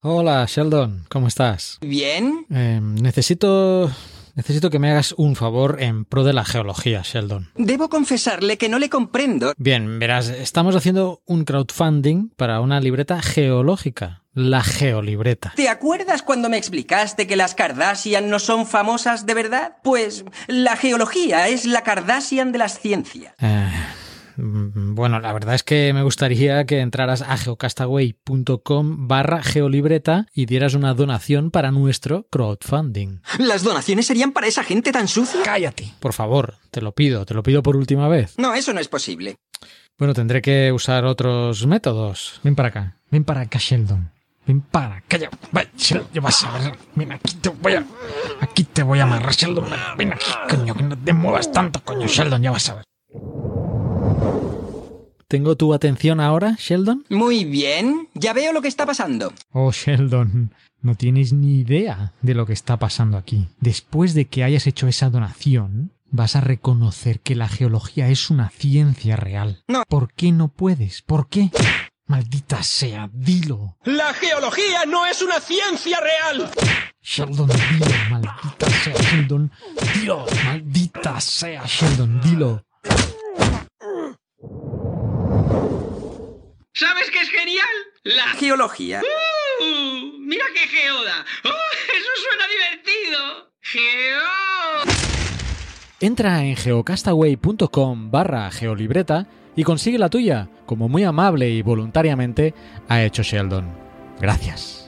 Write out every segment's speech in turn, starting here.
Hola, Sheldon, ¿cómo estás? Bien. Eh, necesito. Necesito que me hagas un favor en pro de la geología, Sheldon. Debo confesarle que no le comprendo. Bien, verás, estamos haciendo un crowdfunding para una libreta geológica. La geolibreta. ¿Te acuerdas cuando me explicaste que las Kardashian no son famosas de verdad? Pues la geología es la Kardashian de las ciencias. Eh, bueno, la verdad es que me gustaría que entraras a geocastaway.com barra geolibreta y dieras una donación para nuestro crowdfunding. ¿Las donaciones serían para esa gente tan sucia? Cállate. Por favor, te lo pido, te lo pido por última vez. No, eso no es posible. Bueno, tendré que usar otros métodos. Ven para acá. Ven para acá, Sheldon. Ven para Sheldon, ya vas a ver. Ven aquí te voy a... Aquí te voy a amarrar, Sheldon. Ven aquí, coño, que no te muevas tanto, coño, Sheldon, ya vas a ver. ¿Tengo tu atención ahora, Sheldon? Muy bien. Ya veo lo que está pasando. Oh, Sheldon, no tienes ni idea de lo que está pasando aquí. Después de que hayas hecho esa donación, vas a reconocer que la geología es una ciencia real. No. ¿Por qué no puedes? ¿Por qué? Maldita sea, dilo. La geología no es una ciencia real. Sheldon, dilo, maldita sea, Sheldon. Dilo, maldita sea, Sheldon, dilo. ¿Sabes qué es genial? La Geología. ¡Uh! ¡Mira qué geoda! ¡Oh, eso suena divertido! ¡Geo! Entra en geocastaway.com barra geolibreta y consigue la tuya, como muy amable y voluntariamente ha hecho Sheldon. Gracias.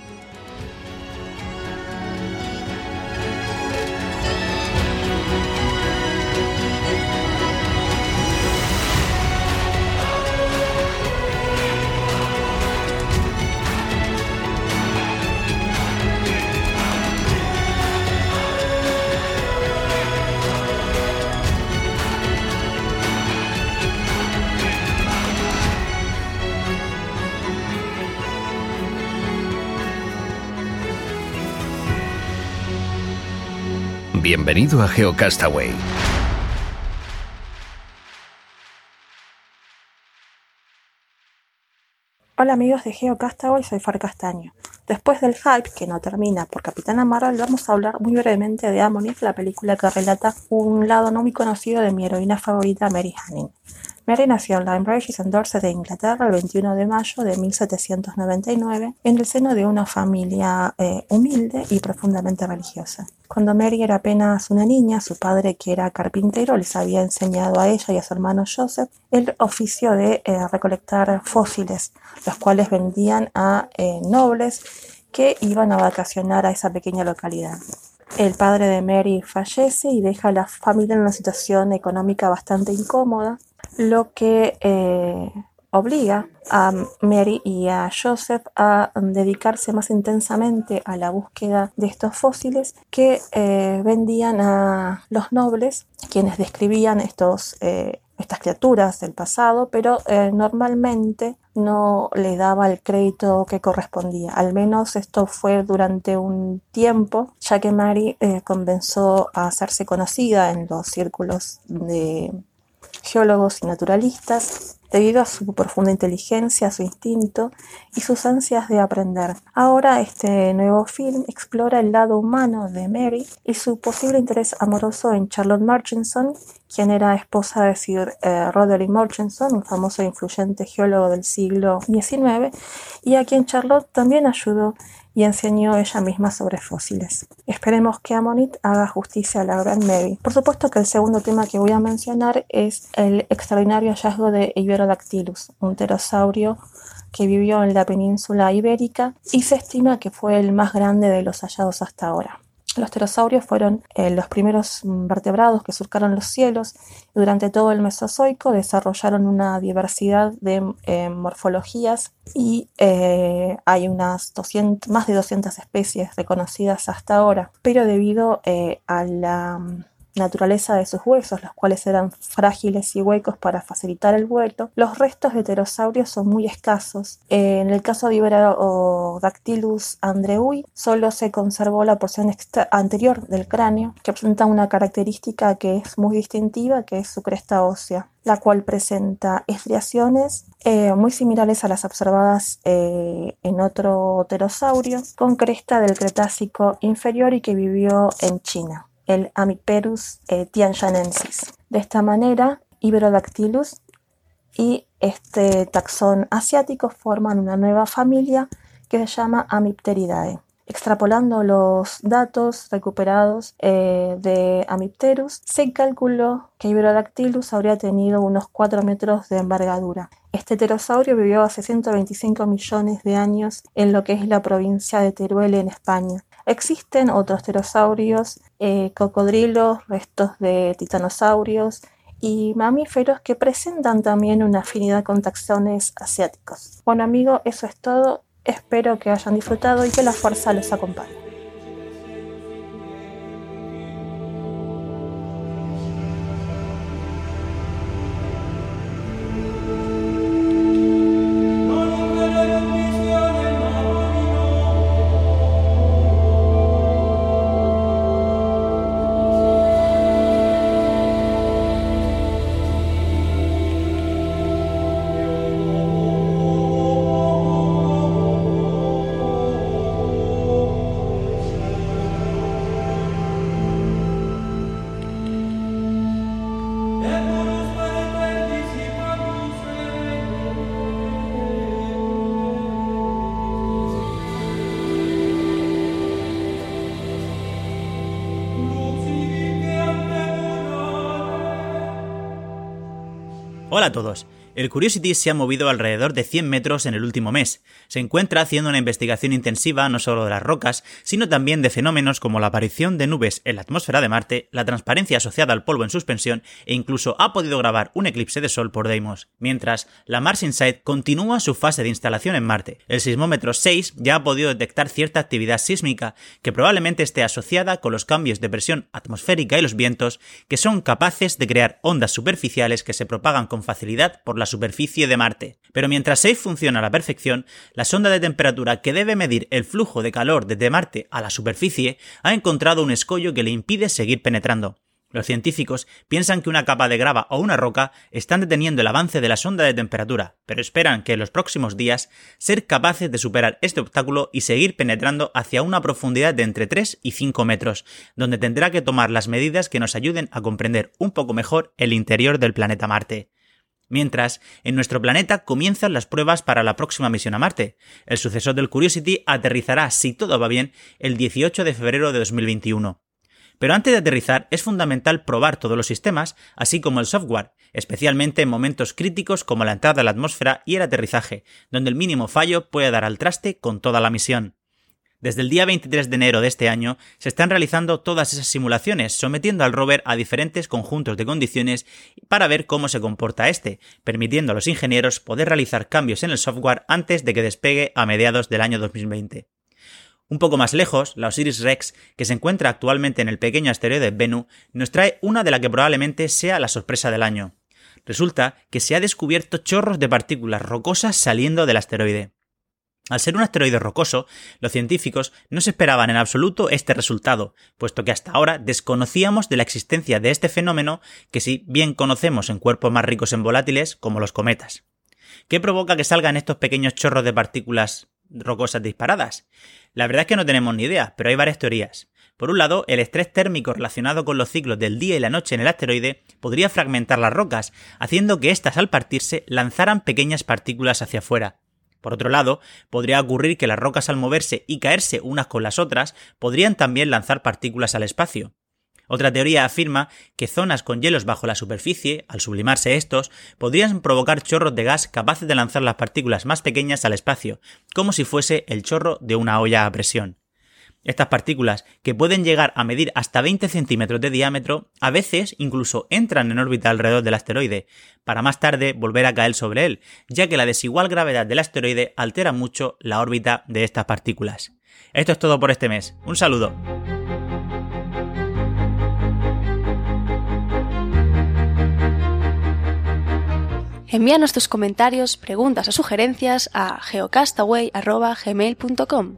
Bienvenido a GeoCastaway. Hola amigos de GeoCastaway, soy Far Castaño. Después del hype que no termina por Capitana Marvel, vamos a hablar muy brevemente de Ammonite, la película que relata un lado no muy conocido de mi heroína favorita, Mary Hanning. Mary nació en Regis, en Dorset, de Inglaterra, el 21 de mayo de 1799, en el seno de una familia eh, humilde y profundamente religiosa. Cuando Mary era apenas una niña, su padre, que era carpintero, les había enseñado a ella y a su hermano Joseph el oficio de eh, recolectar fósiles, los cuales vendían a eh, nobles que iban a vacacionar a esa pequeña localidad. El padre de Mary fallece y deja a la familia en una situación económica bastante incómoda, lo que eh, obliga a Mary y a Joseph a dedicarse más intensamente a la búsqueda de estos fósiles que eh, vendían a los nobles, quienes describían estos, eh, estas criaturas del pasado, pero normalmente no le daba el crédito que correspondía. Al menos esto fue durante un tiempo, ya que Mary comenzó a hacerse conocida en los círculos de geólogos y naturalistas debido a su profunda inteligencia, su instinto y sus ansias de aprender. Ahora este nuevo film explora el lado humano de Mary y su posible interés amoroso en Charlotte Murchison, quien era esposa de Sir eh, Roderick Murchison, un famoso e influyente geólogo del siglo XIX, y a quien Charlotte también ayudó y enseñó ella misma sobre fósiles. Esperemos que Ammonite haga justicia a la gran Mary. Por supuesto que el segundo tema que voy a mencionar es el extraordinario hallazgo de Iberodactylus, un pterosaurio que vivió en la península ibérica y se estima que fue el más grande de los hallados hasta ahora. Los pterosaurios fueron eh, los primeros vertebrados que surcaron los cielos. Y durante todo el Mesozoico desarrollaron una diversidad de eh, morfologías y eh, hay unas 200, más de 200 especies reconocidas hasta ahora, pero debido a la naturaleza de sus huesos, los cuales eran frágiles y huecos para facilitar el vuelo, los restos de pterosaurios son muy escasos. En el caso de Iberodactylus andreui, solo se conservó la porción anterior del cráneo, que presenta una característica que es muy distintiva, que es su cresta ósea la cual presenta estriaciones eh, muy similares a las observadas eh, en otro pterosaurio con cresta del Cretácico inferior y que vivió en China el Amiperus eh. De esta manera, Iberodactylus y este taxón asiático forman una nueva familia que se llama Amipteridae. Extrapolando los datos recuperados eh, de Amipterus, se calculó que Iberodactylus habría tenido unos 4 metros de envergadura. Este pterosaurio vivió hace 125 millones de años en lo que es la provincia de Teruel en España. Existen otros pterosaurios, eh, cocodrilos, restos de titanosaurios y mamíferos que presentan también una afinidad con taxones asiáticos. Bueno amigo, eso es todo. Espero que hayan disfrutado y que la fuerza los acompañe. Hola a todos. El Curiosity se ha movido alrededor de 100 metros en el último mes. Se encuentra haciendo una investigación intensiva no solo de las rocas, sino también de fenómenos como la aparición de nubes en la atmósfera de Marte, la transparencia asociada al polvo en suspensión e incluso ha podido grabar un eclipse de sol por Deimos. Mientras, la Mars Insight continúa su fase de instalación en Marte. El sismómetro 6 ya ha podido detectar cierta actividad sísmica que probablemente esté asociada con los cambios de presión atmosférica y los vientos que son capaces de crear ondas superficiales que se propagan con facilidad por la superficie de Marte. Pero mientras SAFE funciona a la perfección, la sonda de temperatura que debe medir el flujo de calor desde Marte a la superficie ha encontrado un escollo que le impide seguir penetrando. Los científicos piensan que una capa de grava o una roca están deteniendo el avance de la sonda de temperatura, pero esperan que en los próximos días ser capaces de superar este obstáculo y seguir penetrando hacia una profundidad de entre 3 y 5 metros, donde tendrá que tomar las medidas que nos ayuden a comprender un poco mejor el interior del planeta Marte. Mientras, en nuestro planeta comienzan las pruebas para la próxima misión a Marte. El sucesor del Curiosity aterrizará, si todo va bien, el 18 de febrero de 2021. Pero antes de aterrizar es fundamental probar todos los sistemas, así como el software, especialmente en momentos críticos como la entrada a la atmósfera y el aterrizaje, donde el mínimo fallo puede dar al traste con toda la misión. Desde el día 23 de enero de este año se están realizando todas esas simulaciones, sometiendo al rover a diferentes conjuntos de condiciones para ver cómo se comporta este, permitiendo a los ingenieros poder realizar cambios en el software antes de que despegue a mediados del año 2020. Un poco más lejos, la Osiris Rex, que se encuentra actualmente en el pequeño asteroide Bennu, nos trae una de la que probablemente sea la sorpresa del año. Resulta que se ha descubierto chorros de partículas rocosas saliendo del asteroide. Al ser un asteroide rocoso, los científicos no se esperaban en absoluto este resultado, puesto que hasta ahora desconocíamos de la existencia de este fenómeno que si bien conocemos en cuerpos más ricos en volátiles, como los cometas. ¿Qué provoca que salgan estos pequeños chorros de partículas rocosas disparadas? La verdad es que no tenemos ni idea, pero hay varias teorías. Por un lado, el estrés térmico relacionado con los ciclos del día y la noche en el asteroide podría fragmentar las rocas, haciendo que éstas al partirse lanzaran pequeñas partículas hacia afuera. Por otro lado, podría ocurrir que las rocas al moverse y caerse unas con las otras podrían también lanzar partículas al espacio. Otra teoría afirma que zonas con hielos bajo la superficie, al sublimarse estos, podrían provocar chorros de gas capaces de lanzar las partículas más pequeñas al espacio, como si fuese el chorro de una olla a presión. Estas partículas, que pueden llegar a medir hasta 20 centímetros de diámetro, a veces incluso entran en órbita alrededor del asteroide, para más tarde volver a caer sobre él, ya que la desigual gravedad del asteroide altera mucho la órbita de estas partículas. Esto es todo por este mes. Un saludo. Envíanos tus comentarios, preguntas o sugerencias a geocastaway.gmail.com.